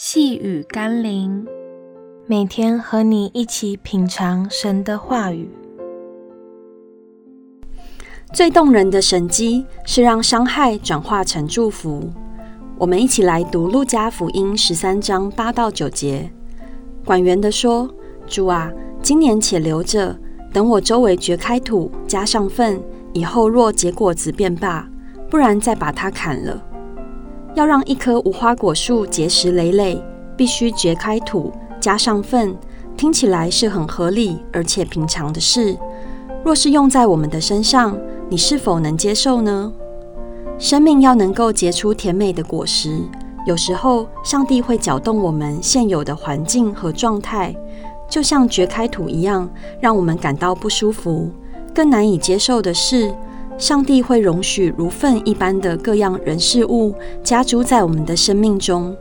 细雨甘霖，每天和你一起品尝神的话语。最动人的神迹是让伤害转化成祝福。我们一起来读路加福音十三章八到九节。管园的说：“主啊，今年且留着，等我周围掘开土，加上粪，以后若结果子便罢，不然再把它砍了。”要让一棵无花果树结实累累，必须掘开土，加上粪。听起来是很合理而且平常的事。若是用在我们的身上，你是否能接受呢？生命要能够结出甜美的果实，有时候上帝会搅动我们现有的环境和状态，就像掘开土一样，让我们感到不舒服。更难以接受的是，上帝会容许如粪一般的各样人事物加诸在我们的生命中。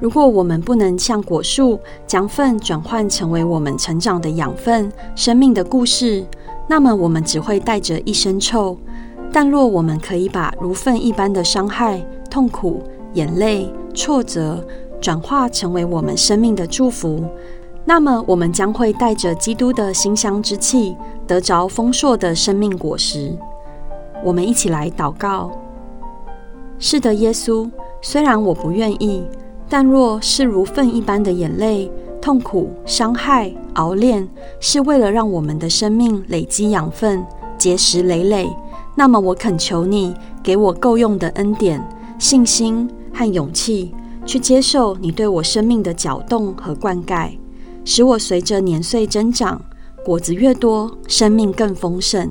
如果我们不能像果树将粪转换成为我们成长的养分、生命的故事，那么我们只会带着一身臭。但若我们可以把如粪一般的伤害、痛苦、眼泪、挫折转化成为我们生命的祝福，那么我们将会带着基督的馨香之气，得着丰硕的生命果实。我们一起来祷告。是的，耶稣，虽然我不愿意，但若是如粪一般的眼泪、痛苦、伤害、熬炼，是为了让我们的生命累积养分、结实累累，那么我恳求你给我够用的恩典、信心和勇气，去接受你对我生命的搅动和灌溉，使我随着年岁增长，果子越多，生命更丰盛。